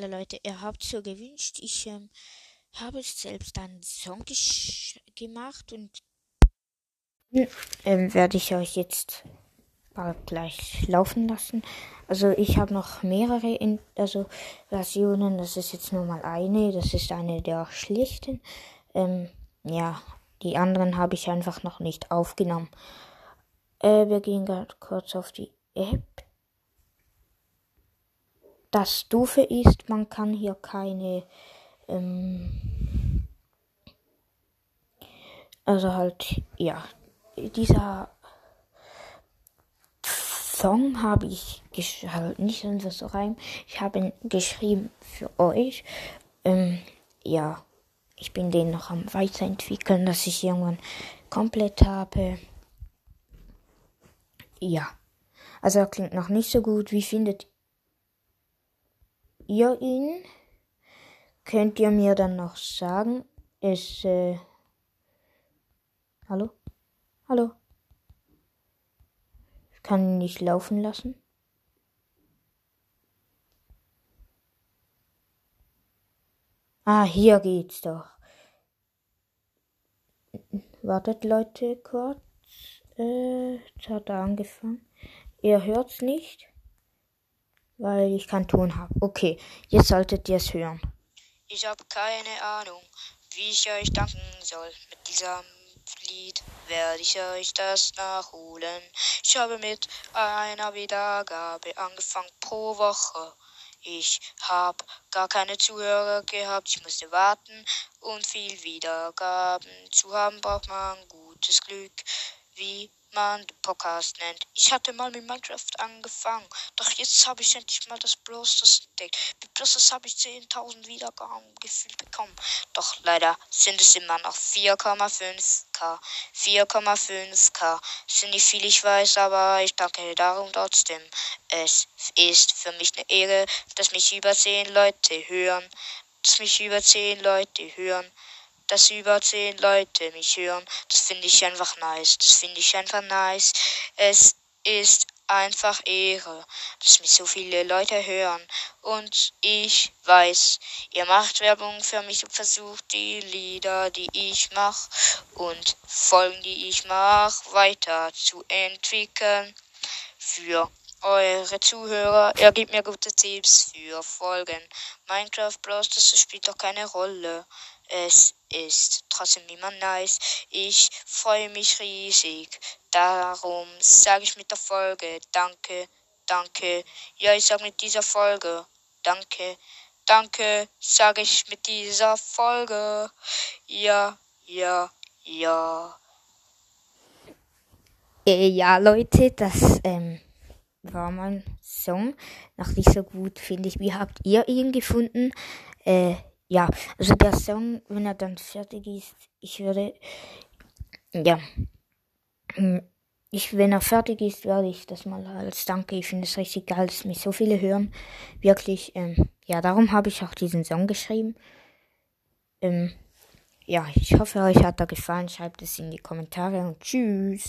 Hallo Leute, ihr habt so gewünscht. Ich ähm, habe selbst einen Song gemacht und ähm, werde ich euch jetzt bald gleich laufen lassen. Also ich habe noch mehrere in, also Versionen. Das ist jetzt nur mal eine. Das ist eine der schlichten. Ähm, ja, die anderen habe ich einfach noch nicht aufgenommen. Äh, wir gehen gerade kurz auf die App das Doofe ist, man kann hier keine, ähm, also halt, ja, dieser Song habe ich halt nicht einfach so rein. Ich habe ihn geschrieben für euch. Ähm, ja, ich bin den noch am weiterentwickeln, dass ich irgendwann komplett habe. Ja, also er klingt noch nicht so gut. Wie findet ihr ihn? Könnt ihr mir dann noch sagen? Es, äh, hallo? Hallo? Ich kann ihn nicht laufen lassen. Ah, hier geht's doch. Wartet Leute kurz. Äh, jetzt hat er angefangen. Ihr hört's nicht? Weil ich keinen Ton habe. Okay, jetzt solltet ihr es hören. Ich habe keine Ahnung, wie ich euch danken soll. Mit diesem Lied werde ich euch das nachholen. Ich habe mit einer Wiedergabe angefangen pro Woche. Ich habe gar keine Zuhörer gehabt, ich musste warten und viel Wiedergaben zu haben braucht man gutes Glück. Wie man Podcast nennt. Ich hatte mal mit Minecraft angefangen, doch jetzt habe ich endlich mal das Blosters entdeckt. Mit Blosters habe ich 10.000 Wiedergaben gefühlt bekommen. Doch leider sind es immer noch 4,5k. 4,5k sind nicht viel, ich weiß, aber ich danke darum trotzdem. Es ist für mich eine Ehre, dass mich über 10 Leute hören. Dass mich über 10 Leute hören dass über zehn Leute mich hören. Das finde ich einfach nice. Das finde ich einfach nice. Es ist einfach Ehre, dass mich so viele Leute hören. Und ich weiß, ihr macht Werbung für mich und versucht die Lieder, die ich mache und Folgen, die ich mache, weiter zu entwickeln. Für eure Zuhörer, ihr gebt mir gute Tipps für Folgen. Minecraft Bros, das spielt doch keine Rolle. Es ist trotzdem immer nice. Ich freue mich riesig. Darum sage ich mit der Folge Danke, danke. Ja, ich sage mit dieser Folge Danke, danke, sage ich mit dieser Folge. Ja, ja, ja. Äh, ja, Leute, das ähm, war mein Song. Noch nicht so gut, finde ich. Wie habt ihr ihn gefunden? Äh, ja, also der Song, wenn er dann fertig ist, ich würde, ja, hm, ich, wenn er fertig ist, werde ich das mal als Danke. Ich finde es richtig geil, dass mich so viele hören. Wirklich, ähm, ja, darum habe ich auch diesen Song geschrieben. Ähm, ja, ich hoffe, euch hat er gefallen. Schreibt es in die Kommentare und tschüss.